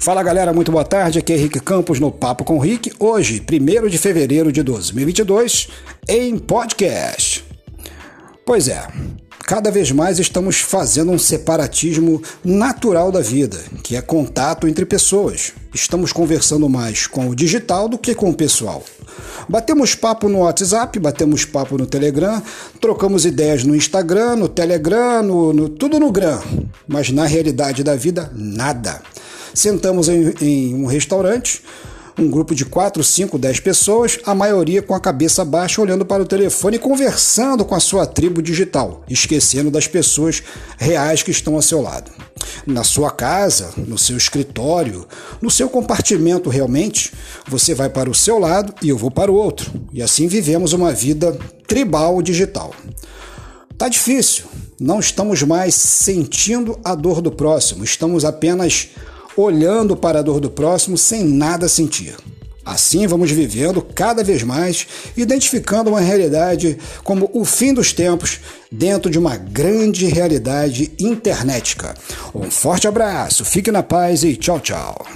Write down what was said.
Fala galera, muito boa tarde. Aqui é Henrique Campos no Papo com Rick. Hoje, 1 de fevereiro de 2022, em podcast. Pois é, cada vez mais estamos fazendo um separatismo natural da vida, que é contato entre pessoas. Estamos conversando mais com o digital do que com o pessoal. Batemos papo no WhatsApp, batemos papo no Telegram, trocamos ideias no Instagram, no Telegram, no, no tudo no Gram. Mas na realidade da vida, nada. Sentamos em, em um restaurante, um grupo de 4, 5, 10 pessoas, a maioria com a cabeça baixa, olhando para o telefone e conversando com a sua tribo digital, esquecendo das pessoas reais que estão ao seu lado. Na sua casa, no seu escritório, no seu compartimento realmente, você vai para o seu lado e eu vou para o outro. E assim vivemos uma vida tribal digital. Tá difícil, não estamos mais sentindo a dor do próximo, estamos apenas olhando para a dor do próximo sem nada sentir. Assim vamos vivendo cada vez mais, identificando uma realidade como o fim dos tempos dentro de uma grande realidade internética. Um forte abraço, fique na paz e tchau, tchau.